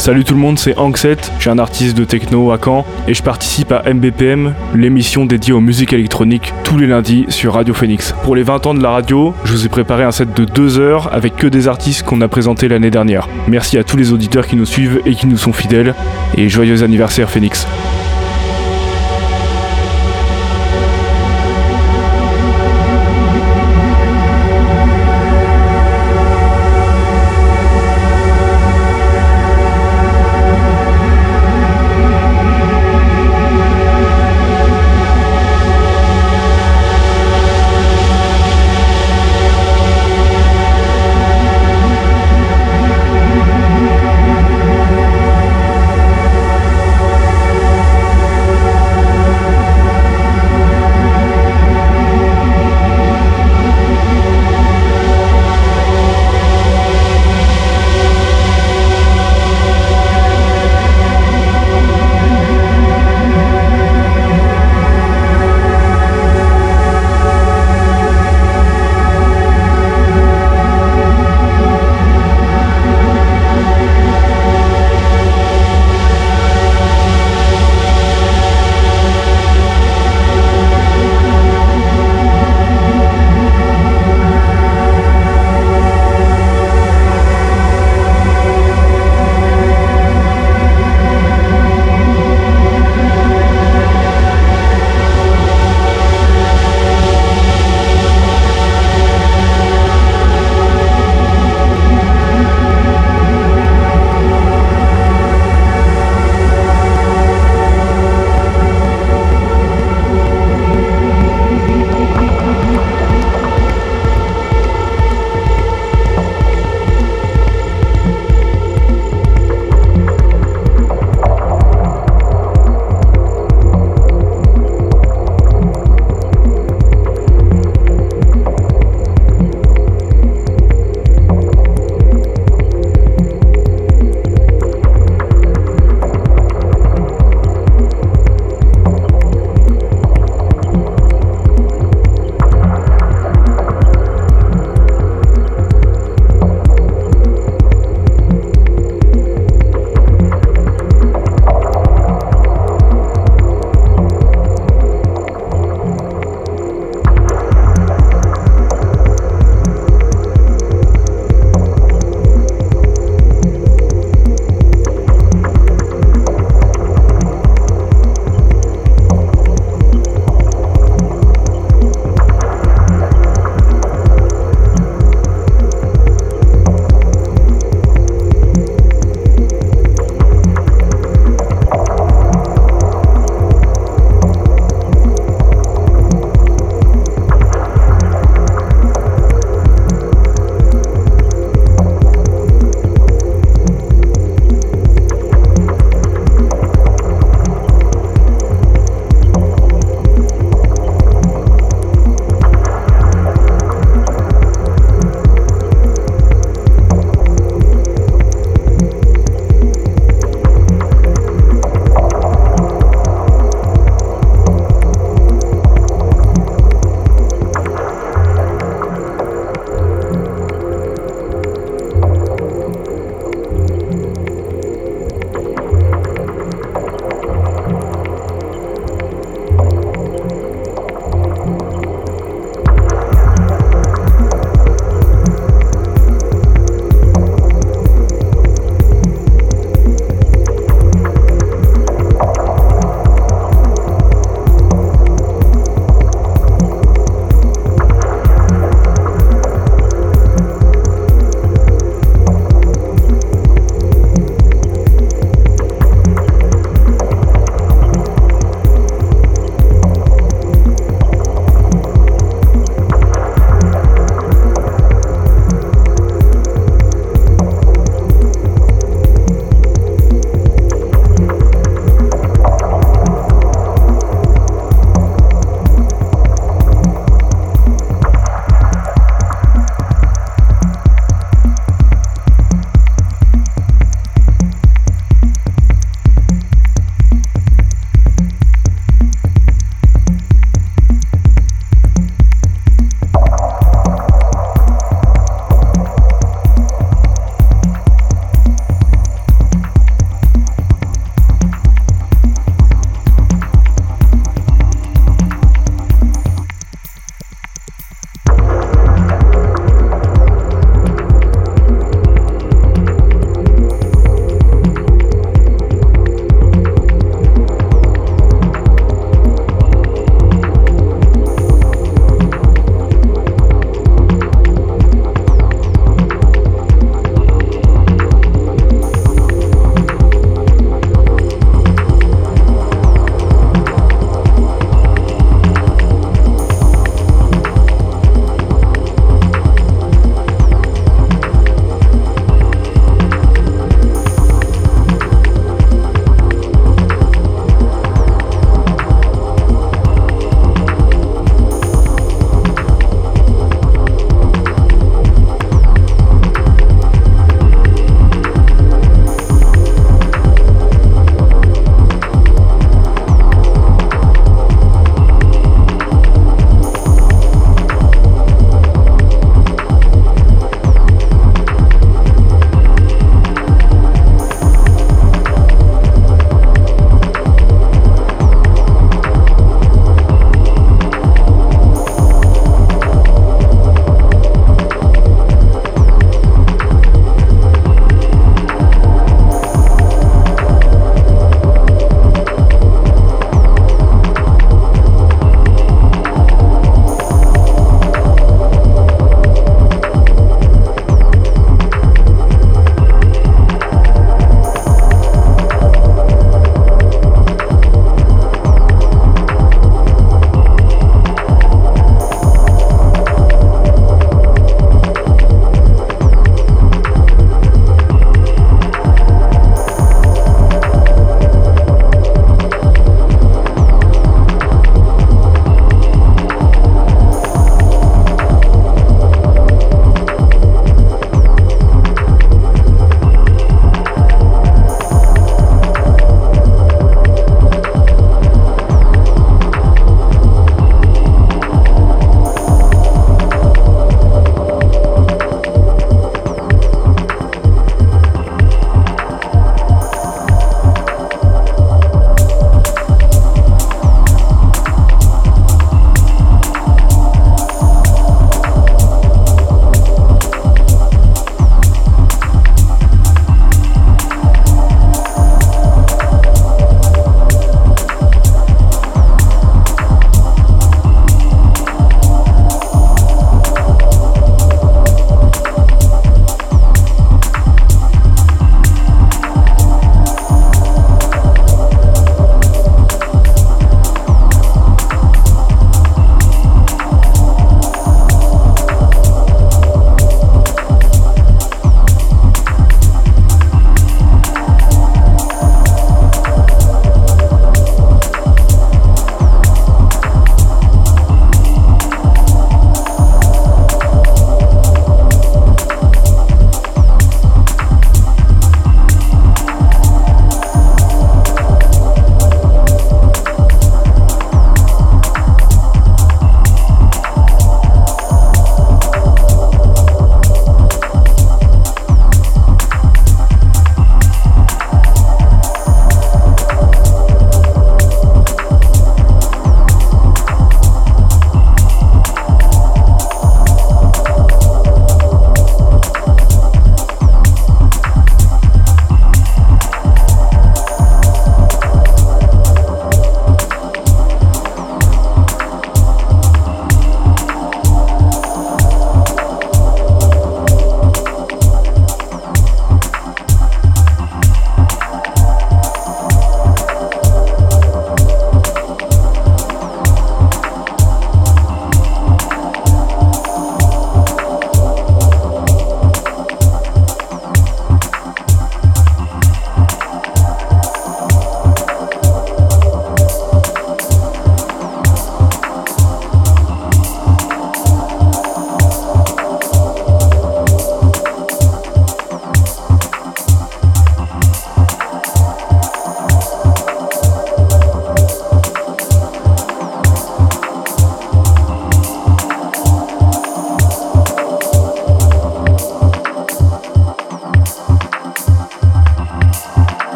Salut tout le monde, c'est Anxet. je suis un artiste de techno à Caen et je participe à MBPM, l'émission dédiée aux musiques électroniques, tous les lundis sur Radio Phoenix. Pour les 20 ans de la radio, je vous ai préparé un set de 2 heures avec que des artistes qu'on a présentés l'année dernière. Merci à tous les auditeurs qui nous suivent et qui nous sont fidèles et joyeux anniversaire Phoenix.